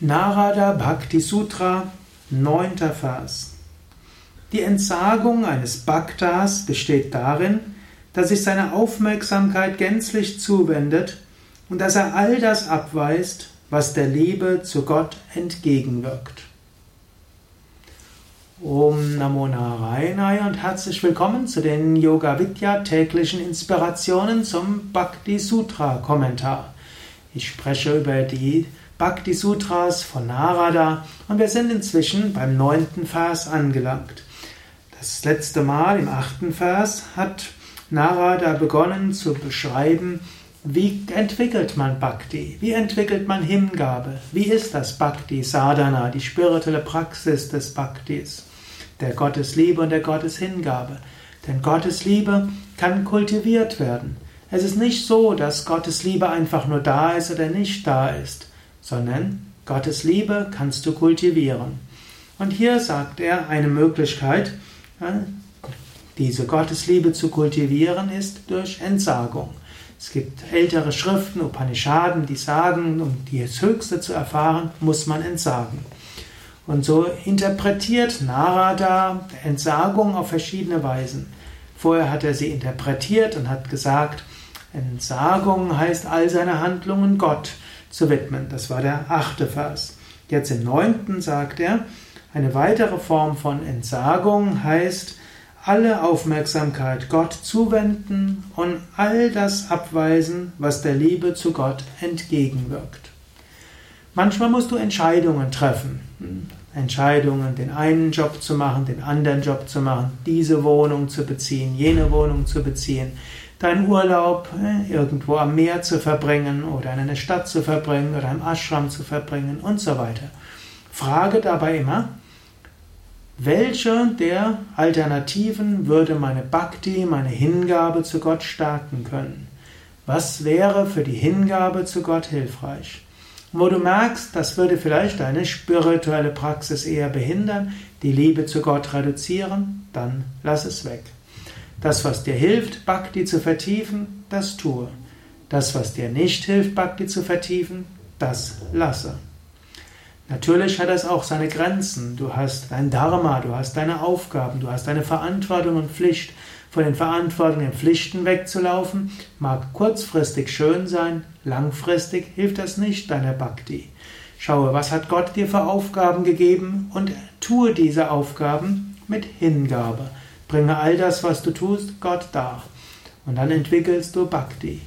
Narada Bhakti Sutra, 9. Vers. Die Entsagung eines Bhaktas besteht darin, dass sich seine Aufmerksamkeit gänzlich zuwendet und dass er all das abweist, was der Liebe zu Gott entgegenwirkt. Om Namo Narayana und herzlich willkommen zu den Yoga Vidya täglichen Inspirationen zum Bhakti Sutra Kommentar. Ich spreche über die Bhakti Sutras von Narada und wir sind inzwischen beim neunten Vers angelangt. Das letzte Mal im achten Vers hat Narada begonnen zu beschreiben, wie entwickelt man Bhakti? Wie entwickelt man Hingabe? Wie ist das Bhakti Sadhana, die spirituelle Praxis des Bhaktis, der Gottesliebe und der Gotteshingabe? Denn Gottesliebe kann kultiviert werden. Es ist nicht so, dass Gottes Liebe einfach nur da ist oder nicht da ist sondern Gottes Liebe kannst du kultivieren. Und hier sagt er, eine Möglichkeit, diese Gottesliebe zu kultivieren, ist durch Entsagung. Es gibt ältere Schriften, Upanishaden, die sagen, um das Höchste zu erfahren, muss man entsagen. Und so interpretiert Narada Entsagung auf verschiedene Weisen. Vorher hat er sie interpretiert und hat gesagt, Entsagung heißt all seine Handlungen Gott zu widmen. Das war der achte Vers. Jetzt im neunten sagt er, eine weitere Form von Entsagung heißt, alle Aufmerksamkeit Gott zuwenden und all das abweisen, was der Liebe zu Gott entgegenwirkt. Manchmal musst du Entscheidungen treffen. Entscheidungen, den einen Job zu machen, den anderen Job zu machen, diese Wohnung zu beziehen, jene Wohnung zu beziehen, deinen Urlaub äh, irgendwo am Meer zu verbringen oder in einer Stadt zu verbringen oder im Ashram zu verbringen und so weiter. Frage dabei immer, welche der Alternativen würde meine Bhakti, meine Hingabe zu Gott stärken können? Was wäre für die Hingabe zu Gott hilfreich? wo du merkst, das würde vielleicht deine spirituelle Praxis eher behindern, die Liebe zu Gott reduzieren, dann lass es weg. Das, was dir hilft, Bhakti zu vertiefen, das tue. Das, was dir nicht hilft, Bhakti zu vertiefen, das lasse. Natürlich hat es auch seine Grenzen. Du hast dein Dharma, du hast deine Aufgaben, du hast deine Verantwortung und Pflicht. Von den Verantwortungen und Pflichten wegzulaufen, mag kurzfristig schön sein, langfristig hilft das nicht deiner Bhakti. Schaue, was hat Gott dir für Aufgaben gegeben und tue diese Aufgaben mit Hingabe. Bringe all das, was du tust, Gott dar. Und dann entwickelst du Bhakti.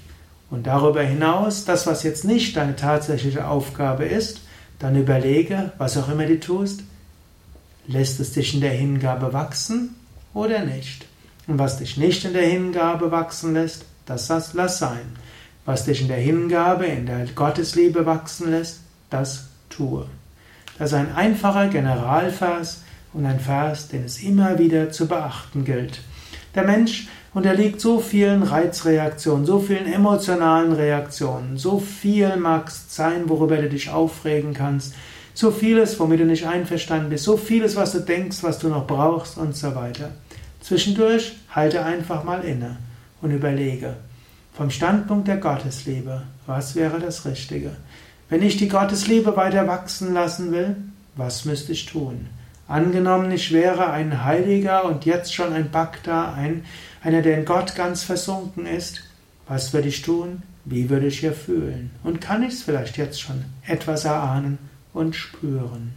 Und darüber hinaus, das, was jetzt nicht deine tatsächliche Aufgabe ist, dann überlege, was auch immer du tust, lässt es dich in der Hingabe wachsen oder nicht? Und was dich nicht in der Hingabe wachsen lässt, das lass sein. Was dich in der Hingabe, in der Gottesliebe wachsen lässt, das tue. Das ist ein einfacher Generalvers, und ein Vers, den es immer wieder zu beachten gilt. Der Mensch unterliegt so vielen Reizreaktionen, so vielen emotionalen Reaktionen, so viel mag es sein, worüber du dich aufregen kannst, so vieles, womit du nicht einverstanden bist, so vieles, was du denkst, was du noch brauchst und so weiter. Zwischendurch halte einfach mal inne und überlege, vom Standpunkt der Gottesliebe, was wäre das Richtige? Wenn ich die Gottesliebe weiter wachsen lassen will, was müsste ich tun? Angenommen, ich wäre ein Heiliger und jetzt schon ein Bhakta, ein, einer, der in Gott ganz versunken ist. Was würde ich tun? Wie würde ich hier fühlen? Und kann ich es vielleicht jetzt schon etwas erahnen und spüren?